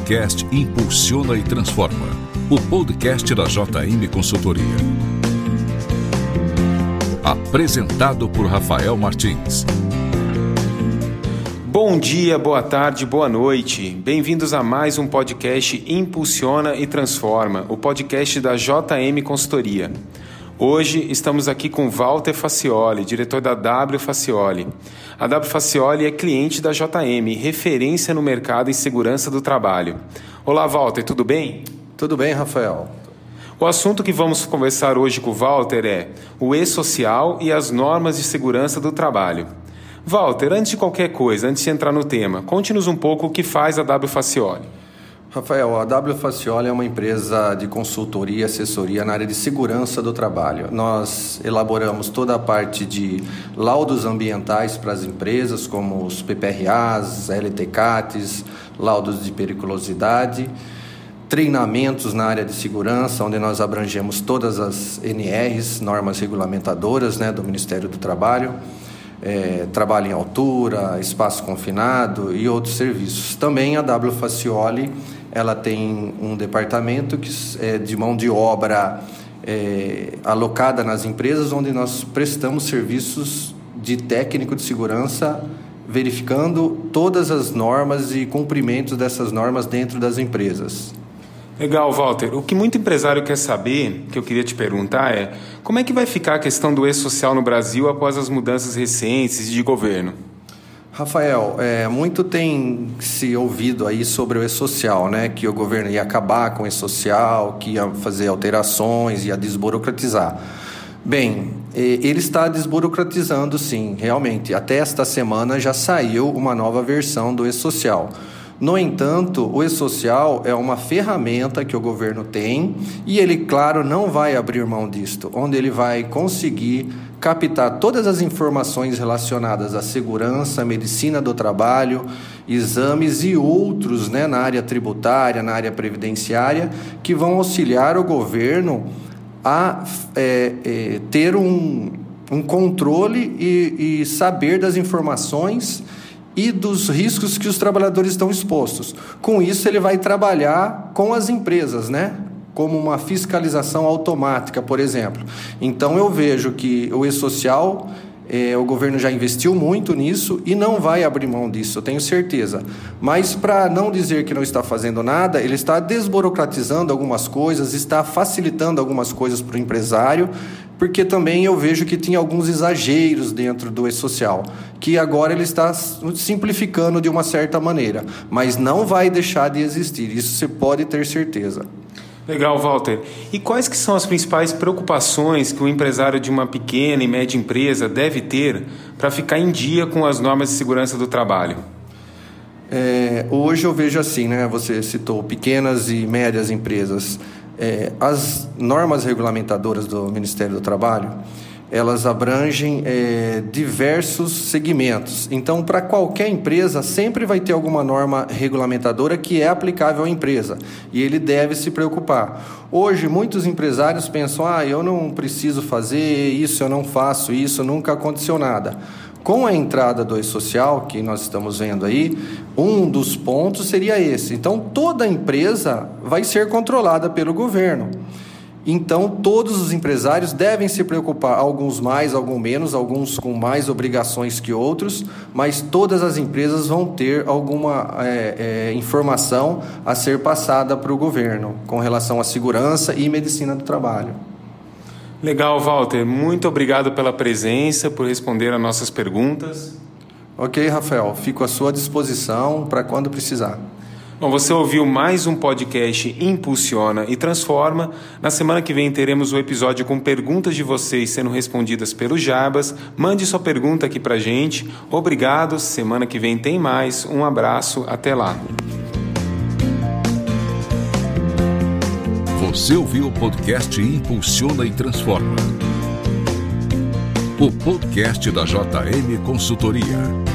podcast Impulsiona e Transforma, o podcast da JM Consultoria. Apresentado por Rafael Martins. Bom dia, boa tarde, boa noite. Bem-vindos a mais um podcast Impulsiona e Transforma, o podcast da JM Consultoria. Hoje estamos aqui com Walter Facioli, diretor da W Facioli. A W Facioli é cliente da JM, referência no mercado em segurança do trabalho. Olá, Walter, tudo bem? Tudo bem, Rafael. O assunto que vamos conversar hoje com o Walter é o e-social e as normas de segurança do trabalho. Walter, antes de qualquer coisa, antes de entrar no tema, conte-nos um pouco o que faz a W Facioli. Rafael, a W Facioli é uma empresa de consultoria e assessoria na área de segurança do trabalho. Nós elaboramos toda a parte de laudos ambientais para as empresas, como os PPRAs, LTCATs, laudos de periculosidade, treinamentos na área de segurança, onde nós abrangemos todas as NRs, normas regulamentadoras né, do Ministério do Trabalho é, trabalho em altura, espaço confinado e outros serviços. Também a W Facioli ela tem um departamento que é de mão de obra é, alocada nas empresas, onde nós prestamos serviços de técnico de segurança, verificando todas as normas e cumprimentos dessas normas dentro das empresas. Legal, Walter. O que muito empresário quer saber, que eu queria te perguntar, é como é que vai ficar a questão do e-social no Brasil após as mudanças recentes de governo? Rafael, é, muito tem se ouvido aí sobre o e-social, né? Que o governo ia acabar com o e-social, que ia fazer alterações, ia desburocratizar. Bem, ele está desburocratizando sim, realmente. Até esta semana já saiu uma nova versão do e-social. No entanto, o e-social é uma ferramenta que o governo tem e ele, claro, não vai abrir mão disto, onde ele vai conseguir captar todas as informações relacionadas à segurança, medicina do trabalho, exames e outros né, na área tributária, na área previdenciária, que vão auxiliar o governo a é, é, ter um, um controle e, e saber das informações e dos riscos que os trabalhadores estão expostos. Com isso, ele vai trabalhar com as empresas, né? Como uma fiscalização automática, por exemplo. Então, eu vejo que o e-social é, o governo já investiu muito nisso e não vai abrir mão disso, eu tenho certeza. Mas, para não dizer que não está fazendo nada, ele está desburocratizando algumas coisas, está facilitando algumas coisas para o empresário, porque também eu vejo que tinha alguns exageros dentro do e-social, que agora ele está simplificando de uma certa maneira, mas não vai deixar de existir, isso você pode ter certeza. Legal, Walter. E quais que são as principais preocupações que o empresário de uma pequena e média empresa deve ter para ficar em dia com as normas de segurança do trabalho? É, hoje eu vejo assim, né? Você citou pequenas e médias empresas. É, as normas regulamentadoras do Ministério do Trabalho elas abrangem é, diversos segmentos. Então, para qualquer empresa, sempre vai ter alguma norma regulamentadora que é aplicável à empresa e ele deve se preocupar. Hoje, muitos empresários pensam: ah, eu não preciso fazer isso, eu não faço isso, nunca aconteceu nada. Com a entrada do e-social, que nós estamos vendo aí, um dos pontos seria esse. Então, toda empresa vai ser controlada pelo governo. Então, todos os empresários devem se preocupar, alguns mais, alguns menos, alguns com mais obrigações que outros, mas todas as empresas vão ter alguma é, é, informação a ser passada para o governo com relação à segurança e medicina do trabalho. Legal, Walter. Muito obrigado pela presença, por responder às nossas perguntas. Ok, Rafael. Fico à sua disposição para quando precisar. Bom, você ouviu mais um podcast Impulsiona e Transforma. Na semana que vem teremos o um episódio com perguntas de vocês sendo respondidas pelo Jabas. Mande sua pergunta aqui pra gente. Obrigado. Semana que vem tem mais. Um abraço. Até lá. Você ouviu o podcast Impulsiona e Transforma. O podcast da JM Consultoria.